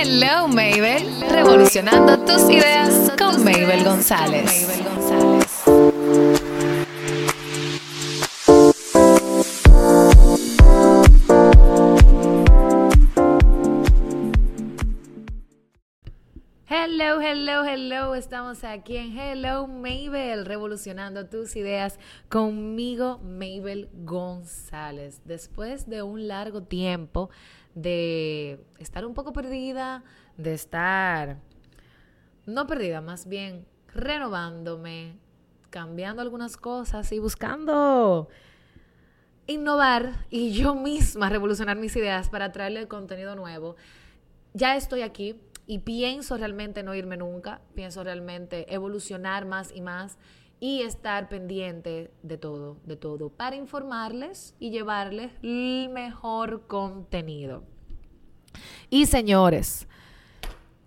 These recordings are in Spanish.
Hello, Mabel. Revolucionando tus ideas con Mabel González. Hello, hello, hello. Estamos aquí en Hello Mabel, revolucionando tus ideas conmigo, Mabel González. Después de un largo tiempo de estar un poco perdida, de estar, no perdida, más bien renovándome, cambiando algunas cosas y buscando innovar y yo misma revolucionar mis ideas para traerle contenido nuevo. Ya estoy aquí y pienso realmente no irme nunca, pienso realmente evolucionar más y más y estar pendiente de todo, de todo, para informarles y llevarles el mejor contenido. Y señores,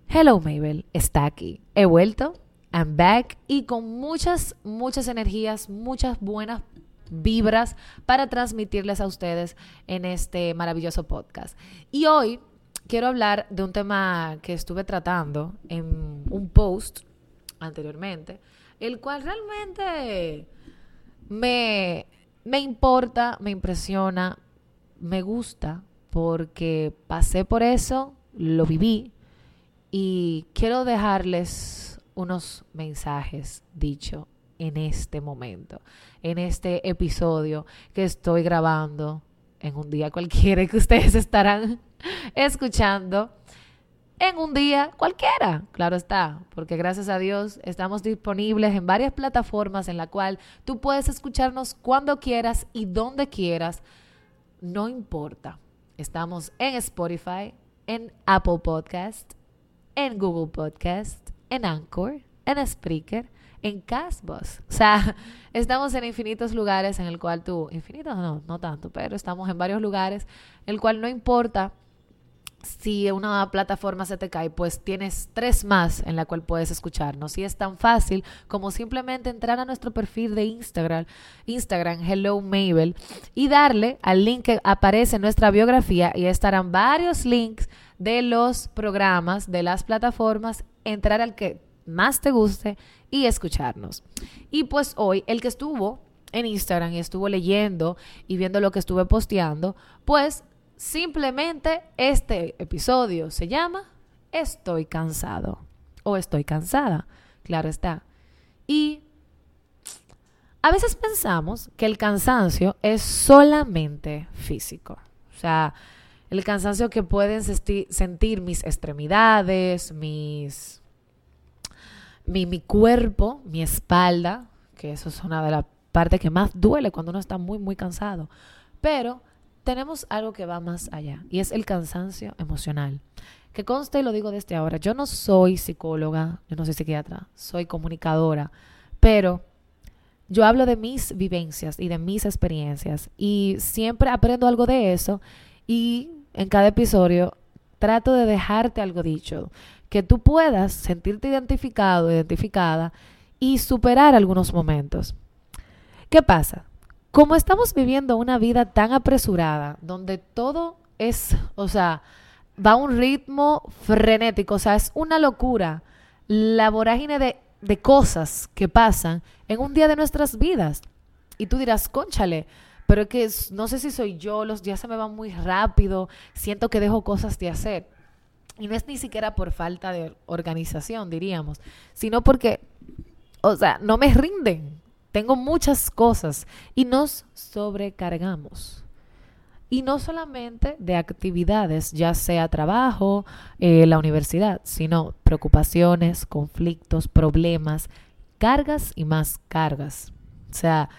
Hello Mabel está aquí. He vuelto, I'm back y con muchas, muchas energías, muchas buenas vibras para transmitirles a ustedes en este maravilloso podcast. Y hoy quiero hablar de un tema que estuve tratando en un post anteriormente el cual realmente me, me importa, me impresiona, me gusta, porque pasé por eso, lo viví y quiero dejarles unos mensajes dicho en este momento, en este episodio que estoy grabando en un día cualquiera que ustedes estarán escuchando en un día cualquiera, claro está, porque gracias a Dios estamos disponibles en varias plataformas en la cual tú puedes escucharnos cuando quieras y donde quieras, no importa. Estamos en Spotify, en Apple Podcast, en Google Podcast, en Anchor, en Spreaker, en Castbox. O sea, estamos en infinitos lugares en el cual tú, infinitos no, no tanto, pero estamos en varios lugares, el cual no importa si una plataforma se te cae, pues tienes tres más en la cual puedes escucharnos. Y es tan fácil como simplemente entrar a nuestro perfil de Instagram, Instagram Hello Mabel, y darle al link que aparece en nuestra biografía y estarán varios links de los programas, de las plataformas, entrar al que más te guste y escucharnos. Y pues hoy el que estuvo en Instagram y estuvo leyendo y viendo lo que estuve posteando, pues Simplemente este episodio se llama Estoy cansado o estoy cansada, claro está. Y a veces pensamos que el cansancio es solamente físico. O sea, el cansancio que pueden sentir mis extremidades, mis mi, mi cuerpo, mi espalda, que eso es una de las partes que más duele cuando uno está muy, muy cansado. Pero tenemos algo que va más allá y es el cansancio emocional. Que conste y lo digo desde ahora, yo no soy psicóloga, yo no soy psiquiatra, soy comunicadora, pero yo hablo de mis vivencias y de mis experiencias y siempre aprendo algo de eso y en cada episodio trato de dejarte algo dicho, que tú puedas sentirte identificado, identificada y superar algunos momentos. ¿Qué pasa? Como estamos viviendo una vida tan apresurada, donde todo es, o sea, va a un ritmo frenético, o sea, es una locura la vorágine de, de cosas que pasan en un día de nuestras vidas. Y tú dirás, conchale, pero es que no sé si soy yo, los días se me van muy rápido, siento que dejo cosas de hacer. Y no es ni siquiera por falta de organización, diríamos, sino porque, o sea, no me rinden. Tengo muchas cosas y nos sobrecargamos. Y no solamente de actividades, ya sea trabajo, eh, la universidad, sino preocupaciones, conflictos, problemas, cargas y más cargas. O sea,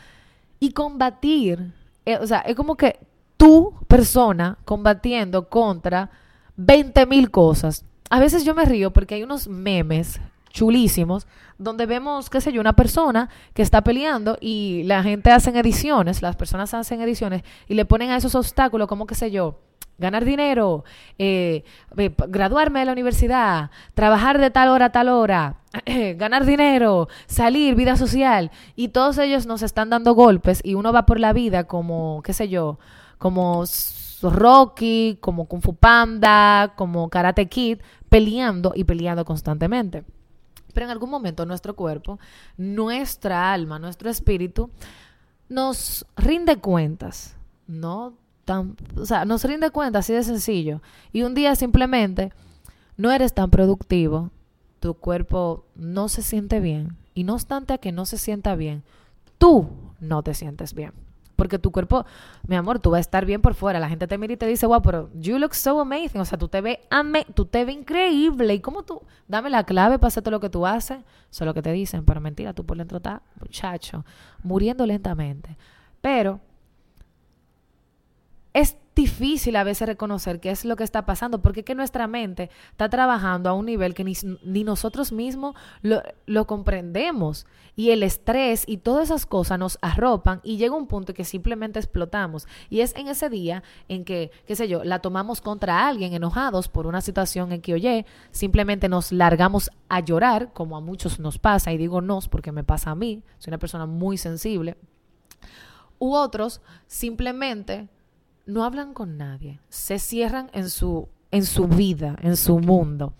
y combatir, eh, o sea, es como que tú, persona, combatiendo contra 20 mil cosas. A veces yo me río porque hay unos memes chulísimos, donde vemos, qué sé yo, una persona que está peleando y la gente hace ediciones, las personas hacen ediciones y le ponen a esos obstáculos como, qué sé yo, ganar dinero, eh, eh, graduarme de la universidad, trabajar de tal hora a tal hora, ganar dinero, salir, vida social. Y todos ellos nos están dando golpes y uno va por la vida como, qué sé yo, como Rocky, como Kung Fu Panda, como Karate Kid, peleando y peleando constantemente. Pero en algún momento nuestro cuerpo, nuestra alma, nuestro espíritu, nos rinde cuentas, ¿no? Tan, o sea, nos rinde cuentas así de sencillo. Y un día simplemente no eres tan productivo, tu cuerpo no se siente bien. Y no obstante a que no se sienta bien, tú no te sientes bien. Porque tu cuerpo, mi amor, tú vas a estar bien por fuera. La gente te mira y te dice, wow, pero you look so amazing. O sea, tú te ves, tú te ves increíble. ¿Y cómo tú? Dame la clave para hacer todo lo que tú haces. Eso es lo que te dicen, pero mentira, tú por dentro estás, muchacho, muriendo lentamente. Pero es difícil a veces reconocer qué es lo que está pasando, porque es que nuestra mente está trabajando a un nivel que ni, nosotros mismos lo, comprendemos. Y el estrés y todas esas cosas nos arropan y llega un punto que simplemente explotamos. Y es en ese día en que, qué sé yo, la tomamos contra alguien enojados por una situación en que, oye, simplemente nos largamos a llorar, como a muchos nos pasa, y digo nos porque me pasa a mí, soy una persona muy sensible. U otros simplemente no hablan con nadie, se cierran en su, en su vida, en su mundo.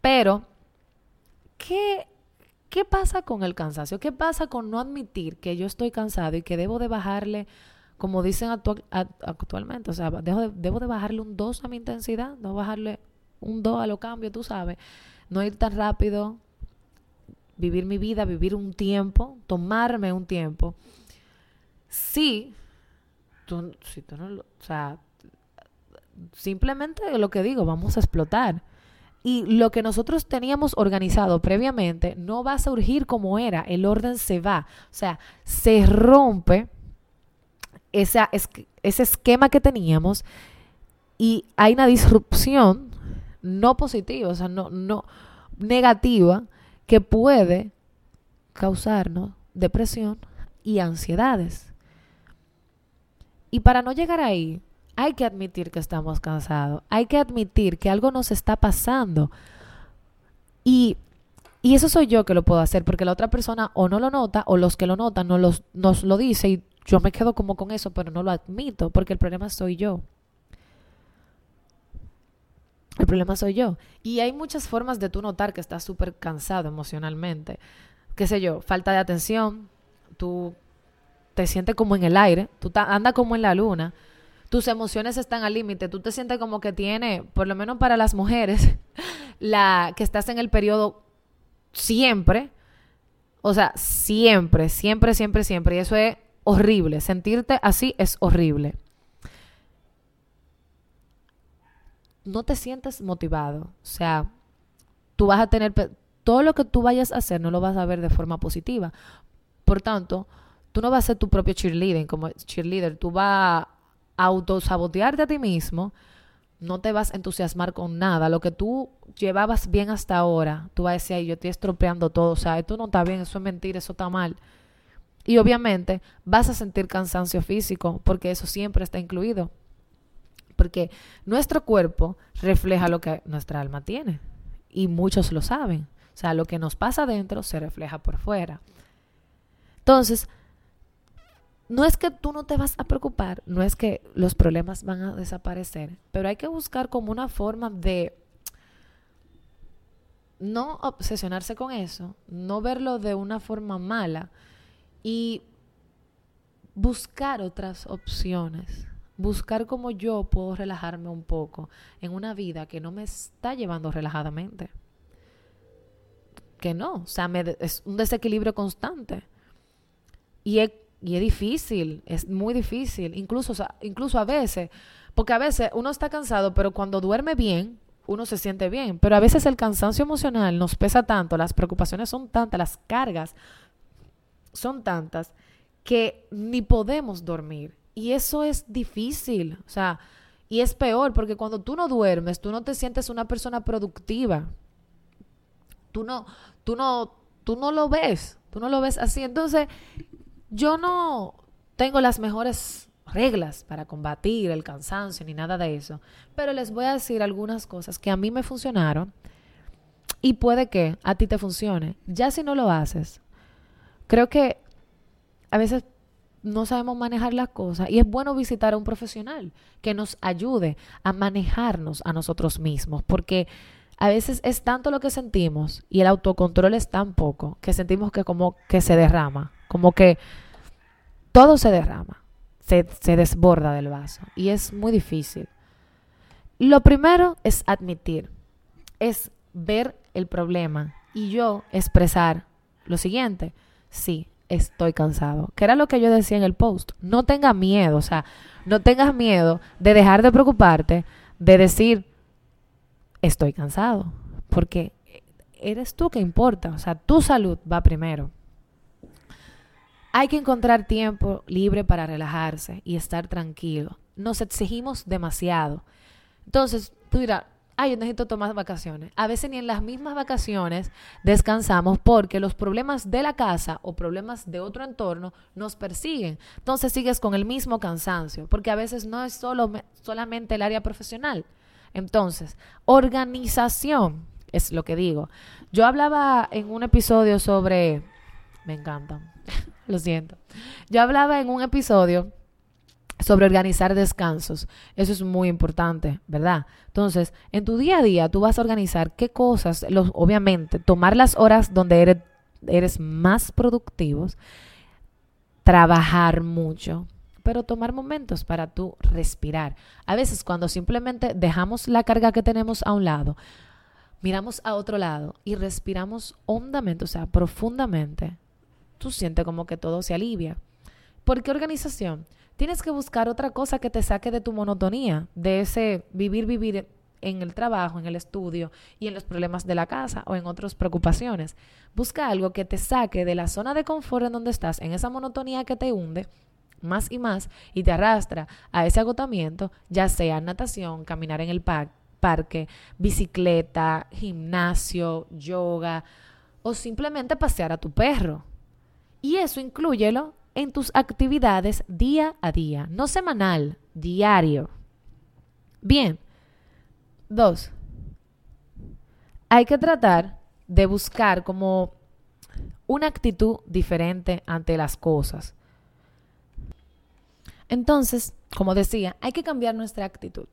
Pero, ¿qué, ¿qué pasa con el cansancio? ¿Qué pasa con no admitir que yo estoy cansado y que debo de bajarle, como dicen actualmente, o sea, debo de, debo de bajarle un 2 a mi intensidad, no bajarle un 2 a lo cambio, tú sabes, no ir tan rápido, vivir mi vida, vivir un tiempo, tomarme un tiempo. Sí, si tú no, o sea, simplemente lo que digo, vamos a explotar. Y lo que nosotros teníamos organizado previamente no va a surgir como era, el orden se va. O sea, se rompe esa, ese esquema que teníamos y hay una disrupción no positiva, o sea, no, no negativa, que puede causarnos depresión y ansiedades. Y para no llegar ahí, hay que admitir que estamos cansados, hay que admitir que algo nos está pasando. Y, eso soy yo que lo puedo hacer, porque la otra persona o no lo nota, o los que lo notan no los, nos lo dice, y yo me quedo como con eso, pero no lo admito, porque el problema soy yo. El problema soy yo. Y hay muchas formas de tú notar que estás súper cansado emocionalmente. Qué sé yo, falta de atención, tú te sientes como en el aire, tú andas como en la luna, tus emociones están al límite, tú te sientes como que tiene, por lo menos para las mujeres, la que estás en el periodo siempre, o sea, siempre, siempre, siempre, siempre, y eso es horrible, sentirte así es horrible. No te sientes motivado, o sea, tú vas a tener, todo lo que tú vayas a hacer no lo vas a ver de forma positiva. Por tanto, tú no vas a ser tu propio cheerleader como cheerleader, tú vas a autosabotearte a ti mismo, no te vas a entusiasmar con nada. Lo que tú llevabas bien hasta ahora, tú vas a decir, yo estoy estropeando todo, o sea, esto no está bien, eso es mentira, eso está mal. Y obviamente vas a sentir cansancio físico, porque eso siempre está incluido. Porque nuestro cuerpo refleja lo que nuestra alma tiene. Y muchos lo saben. O sea, lo que nos pasa adentro se refleja por fuera. Entonces, no es que tú no te vas a preocupar, no es que los problemas van a desaparecer, pero hay que buscar como una forma de no obsesionarse con eso, no verlo de una forma mala y buscar otras opciones, buscar cómo yo puedo relajarme un poco en una vida que no me está llevando relajadamente. Que no, o sea, es un desequilibrio constante. Y he y es difícil, es muy difícil, incluso, incluso a veces, porque a veces uno está cansado, pero cuando duerme bien, uno se siente bien, pero a veces el cansancio emocional nos pesa tanto, las preocupaciones son tantas, las cargas son tantas, que ni podemos dormir. Y eso es difícil, o sea, y es peor, porque cuando tú no duermes, tú no te sientes una persona productiva. Tú no, tú no, tú no lo ves, tú no lo ves así. Entonces, yo no tengo las mejores reglas para combatir el cansancio ni nada de eso, pero les voy a decir algunas cosas que a mí me funcionaron y puede que a ti te funcione. Ya si no lo haces, creo que a veces no sabemos manejar las cosas y es bueno visitar a un profesional que nos ayude a manejarnos a nosotros mismos, porque a veces es tanto lo que sentimos y el autocontrol es tan poco que sentimos que como que se derrama, como que todo se derrama, se, desborda del vaso y es muy difícil. Lo primero es admitir, es ver el problema y yo expresar lo siguiente, sí, estoy cansado, que era lo que yo decía en el post, no tengas miedo, o sea, no tengas miedo de dejar de preocuparte, de decir, estoy cansado, porque eres tú que importa, o sea, tu salud va primero. Hay que encontrar tiempo libre para relajarse y estar tranquilo. Nos exigimos demasiado. Entonces, tú dirás, ay, yo necesito tomar vacaciones. A veces ni en las mismas vacaciones descansamos porque los problemas de la casa o problemas de otro entorno nos persiguen. Entonces sigues con el mismo cansancio, porque a veces no es solo, solamente el área profesional. Entonces, organización es lo que digo. Yo hablaba en un episodio sobre... Me encantan, lo siento. Yo hablaba en un episodio sobre organizar descansos. Eso es muy importante, ¿verdad? Entonces, en tu día a día tú vas a organizar qué cosas, los, obviamente, tomar las horas donde eres, más productivos, trabajar mucho, pero tomar momentos para tú respirar. A veces cuando simplemente dejamos la carga que tenemos a un lado, miramos a otro lado y respiramos hondamente, o sea, profundamente, tú sientes como que todo se alivia. ¿Por qué organización? tienes que buscar otra cosa que te saque de tu monotonía, de ese vivir, vivir en el trabajo, en el estudio y en los problemas de la casa o en otras preocupaciones. Busca algo que te saque de la zona de confort en donde estás, en esa monotonía que te hunde más y más y te arrastra a ese agotamiento, ya sea natación, caminar en el parque, bicicleta, gimnasio, yoga o simplemente pasear a tu perro. Y eso incluyelo en tus actividades día a día, no semanal, diario. Bien. Dos. Hay que tratar de buscar como una actitud diferente ante las cosas. Entonces, como decía, hay que cambiar nuestra actitud.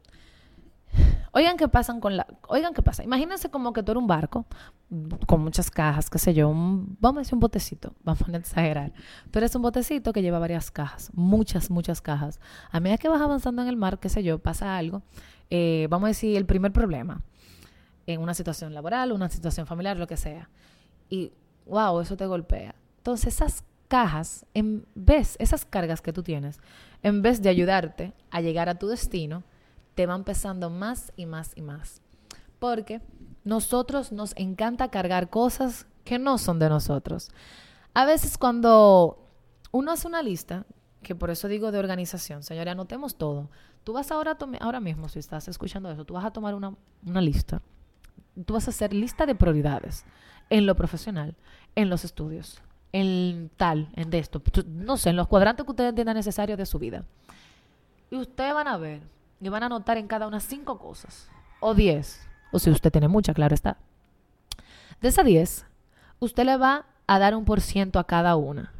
Oigan qué pasan con la, oigan qué pasa. Imagínense como que tú eres un barco con muchas cajas, qué sé yo, vamos a decir un botecito, vamos a exagerar. Tú eres un botecito que lleva varias cajas, muchas, muchas cajas. A medida que vas avanzando en el mar, qué sé yo, pasa algo, eh, vamos a decir el primer problema, en una situación laboral, una situación familiar, lo que sea. Y wow, eso te golpea. Entonces esas cajas, en vez, esas cargas que tú tienes, en vez de ayudarte a llegar a tu destino, te van pesando más y más y más. Porque nosotros nos encanta cargar cosas que no son de nosotros. A veces cuando uno hace una lista, que por eso digo de organización, señores, anotemos todo. Tú vas ahora, ahora mismo, si estás escuchando eso, tú vas a tomar una, una lista. Tú vas a hacer lista de prioridades en lo profesional, en los estudios, en tal, en de esto, no sé, en los cuadrantes que ustedes entiendan necesarios de su vida. Y ustedes van a ver y van a anotar en cada una cinco cosas. O diez. O si usted tiene mucha, claro está. De esas diez, usted le va a dar un por ciento a cada una.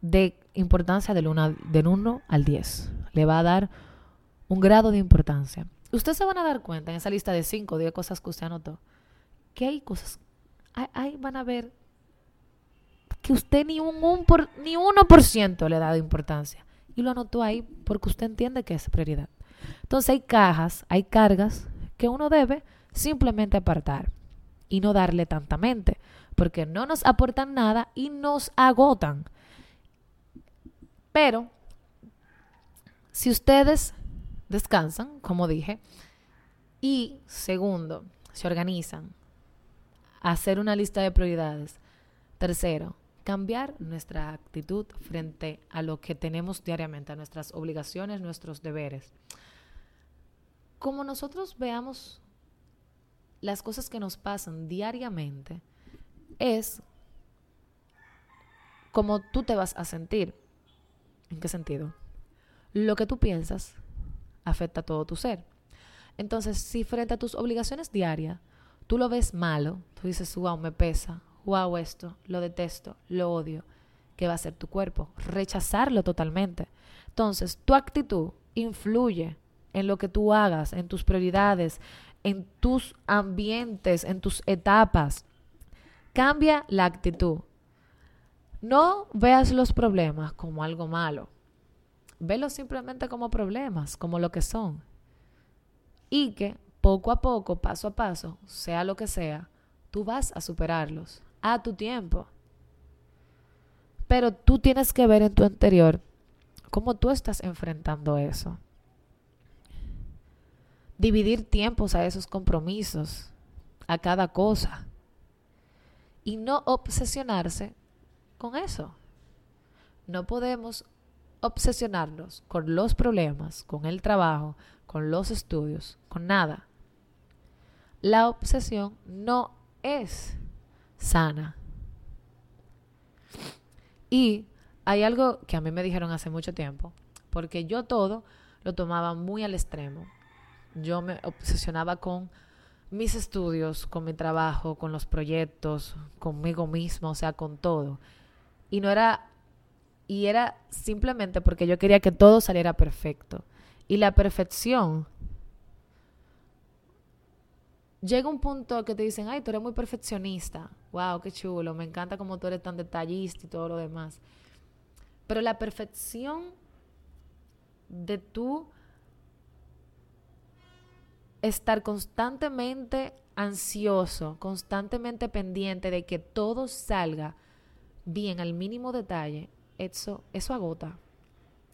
De importancia del 1 del uno al 10. Le va a dar un grado de importancia. Ustedes se van a dar cuenta en esa lista de 5 o 10 cosas que usted anotó, que hay cosas, ahí van a ver que usted ni un, un por, ni 1% le ha dado importancia y lo anotó ahí porque usted entiende que es prioridad. Entonces hay cajas, hay cargas que uno debe simplemente apartar y no darle tanta mente, porque no nos aportan nada y nos agotan. Pero si ustedes descansan, como dije, y segundo, se organizan, hacer una lista de prioridades. Tercero, cambiar nuestra actitud frente a lo que tenemos diariamente, a nuestras obligaciones, nuestros deberes. Como nosotros veamos las cosas que nos pasan diariamente, es como tú te vas a sentir. ¿En qué sentido? Lo que tú piensas afecta a todo tu ser. Entonces, si frente a tus obligaciones diarias, tú lo ves malo, tú dices, wow, me pesa, wow, esto, lo detesto, lo odio. ¿qué va a hacer tu cuerpo? Rechazarlo totalmente. Entonces, tu actitud influye en lo que tú hagas, en tus prioridades, en tus ambientes, en tus etapas. Cambia la actitud. No veas los problemas como algo malo. Velos simplemente como problemas, como lo que son. Y que poco a poco, paso a paso, sea lo que sea, tú vas a superarlos a tu tiempo. Pero tú tienes que ver en tu interior cómo tú estás enfrentando eso dividir tiempos a esos compromisos, a cada cosa. Y no obsesionarse con eso. No podemos obsesionarnos con los problemas, con el trabajo, con los estudios, con nada. La obsesión no es sana. Y hay algo que a mí me dijeron hace mucho tiempo, porque yo todo lo tomaba muy al extremo yo me obsesionaba con mis estudios, con mi trabajo, con los proyectos, conmigo mismo, o sea, con todo. Y no era, y era simplemente porque yo quería que todo saliera perfecto. Y la perfección, llega un punto que te dicen, ay, tú eres muy perfeccionista. Wow, qué chulo, me encanta como tú eres tan detallista y todo lo demás. Pero la perfección de tú estar constantemente ansioso, constantemente pendiente de que todo salga bien al mínimo detalle, eso, eso agota.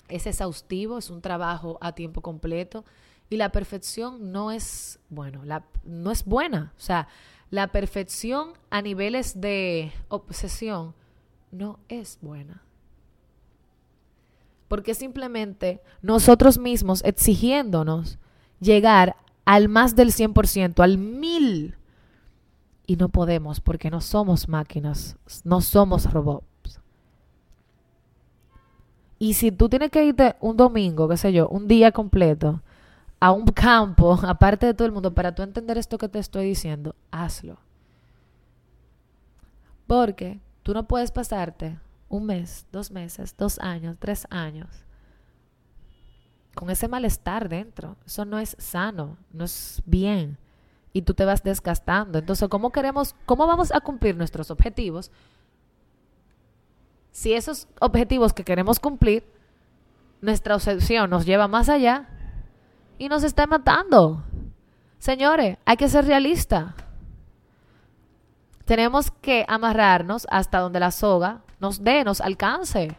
Es exhaustivo, es un trabajo a tiempo completo y la perfección no es, bueno, la, no es buena. O sea, la perfección a niveles de obsesión no es buena. Porque simplemente nosotros mismos exigiéndonos llegar al más del 100%, al mil. Y no podemos porque no somos máquinas, no somos robots. Y si tú tienes que irte un domingo, qué sé yo, un día completo, a un campo, aparte de todo el mundo, para tú entender esto que te estoy diciendo, hazlo. Porque tú no puedes pasarte un mes, dos meses, dos años, tres años con ese malestar dentro. Eso no es sano, no es bien. Y tú te vas desgastando. Entonces, ¿cómo queremos, cómo vamos a cumplir nuestros objetivos? Si esos objetivos que queremos cumplir, nuestra obsesión nos lleva más allá y nos está matando. Señores, hay que ser realistas. Tenemos que amarrarnos hasta donde la soga nos dé, nos alcance.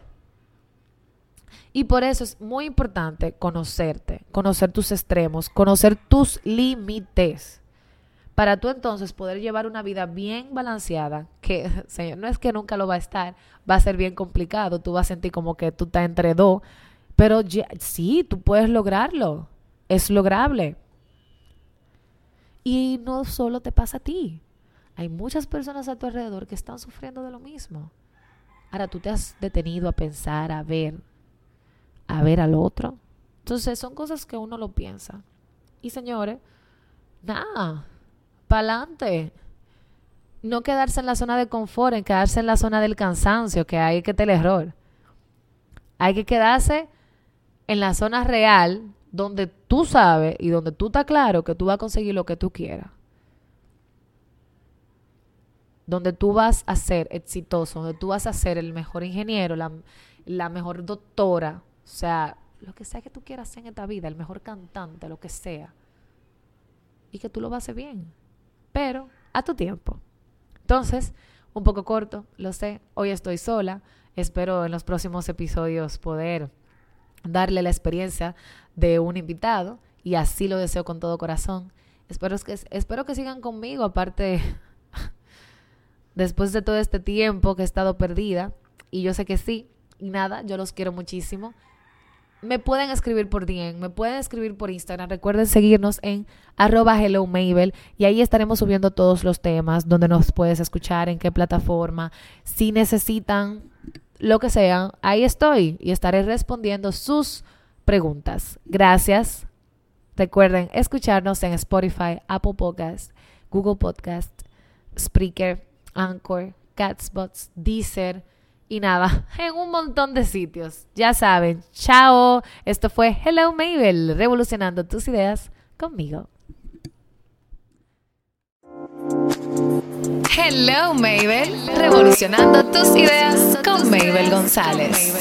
Y por eso es muy importante conocerte, conocer tus extremos, conocer tus límites, para tú entonces poder llevar una vida bien balanceada, que señor, no es que nunca lo va a estar, va a ser bien complicado, tú vas a sentir como que tú estás entre dos, pero sí, tú puedes lograrlo, es lograble. Y no solo te pasa a ti, hay muchas personas a tu alrededor que están sufriendo de lo mismo. Ahora tú te has detenido a pensar, a ver, a ver al otro. Entonces son cosas que uno lo piensa. Y señores, nada, pa'lante. No quedarse en la zona de confort, en quedarse en la zona del cansancio, que hay que tener error. Hay que quedarse en la zona real, donde tú sabes y donde tú estás claro que tú vas a conseguir lo que tú quieras. Donde tú vas a ser exitoso, donde tú vas a ser el mejor ingeniero, la, mejor doctora, o sea, lo que sea que tú quieras hacer en esta vida, el mejor cantante, lo que sea. Y que tú lo vas a hacer bien. Pero a tu tiempo. Entonces, un poco corto, lo sé. Hoy estoy sola. Espero en los próximos episodios poder darle la experiencia de un invitado. Y así lo deseo con todo corazón. Espero que, espero que sigan conmigo, aparte, después de todo este tiempo que he estado perdida. Y yo sé que sí. Y nada, yo los quiero muchísimo me pueden escribir por DM, me pueden escribir por Instagram. Recuerden seguirnos en arroba hello Mabel y ahí estaremos subiendo todos los temas, donde nos puedes escuchar, en qué plataforma. Si necesitan lo que sea, ahí estoy y estaré respondiendo sus preguntas. Gracias. Recuerden escucharnos en Spotify, Apple Podcast, Google Podcast, Spreaker, Anchor, Catsbots, Deezer y nada, en un montón de sitios. Ya saben, chao. Esto fue Hello Mabel, revolucionando tus ideas conmigo. Hello Mabel, revolucionando tus ideas con Mabel González.